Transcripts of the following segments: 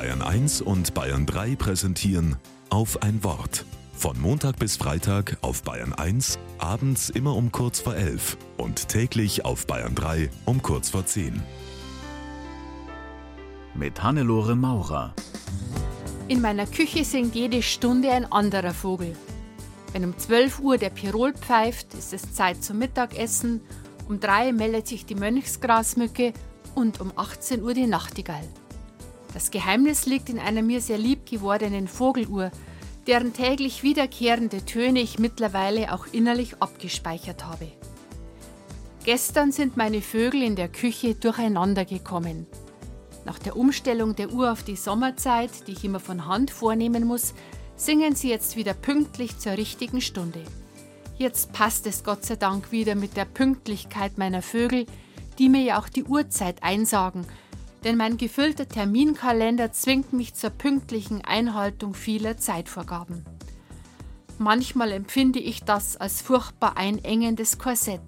Bayern 1 und Bayern 3 präsentieren auf ein Wort. Von Montag bis Freitag auf Bayern 1, abends immer um kurz vor 11 und täglich auf Bayern 3 um kurz vor 10. Mit Hannelore Maurer. In meiner Küche singt jede Stunde ein anderer Vogel. Wenn um 12 Uhr der Pirol pfeift, ist es Zeit zum Mittagessen, um 3 meldet sich die Mönchsgrasmücke und um 18 Uhr die Nachtigall. Das Geheimnis liegt in einer mir sehr lieb gewordenen Vogeluhr, deren täglich wiederkehrende Töne ich mittlerweile auch innerlich abgespeichert habe. Gestern sind meine Vögel in der Küche durcheinander gekommen. Nach der Umstellung der Uhr auf die Sommerzeit, die ich immer von Hand vornehmen muss, singen sie jetzt wieder pünktlich zur richtigen Stunde. Jetzt passt es Gott sei Dank wieder mit der Pünktlichkeit meiner Vögel, die mir ja auch die Uhrzeit einsagen, denn mein gefüllter Terminkalender zwingt mich zur pünktlichen Einhaltung vieler Zeitvorgaben. Manchmal empfinde ich das als furchtbar einengendes Korsett,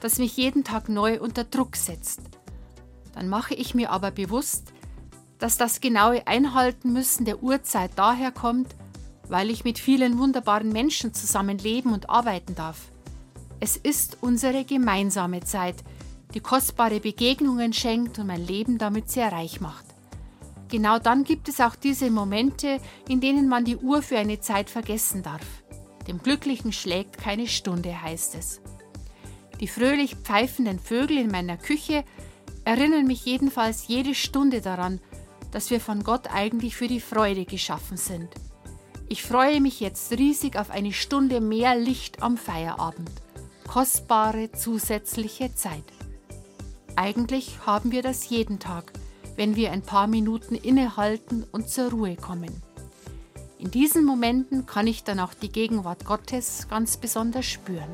das mich jeden Tag neu unter Druck setzt. Dann mache ich mir aber bewusst, dass das genaue Einhalten müssen der Uhrzeit daher kommt, weil ich mit vielen wunderbaren Menschen zusammen leben und arbeiten darf. Es ist unsere gemeinsame Zeit, die kostbare Begegnungen schenkt und mein Leben damit sehr reich macht. Genau dann gibt es auch diese Momente, in denen man die Uhr für eine Zeit vergessen darf. Dem Glücklichen schlägt keine Stunde, heißt es. Die fröhlich pfeifenden Vögel in meiner Küche erinnern mich jedenfalls jede Stunde daran, dass wir von Gott eigentlich für die Freude geschaffen sind. Ich freue mich jetzt riesig auf eine Stunde mehr Licht am Feierabend. Kostbare zusätzliche Zeit. Eigentlich haben wir das jeden Tag, wenn wir ein paar Minuten innehalten und zur Ruhe kommen. In diesen Momenten kann ich dann auch die Gegenwart Gottes ganz besonders spüren.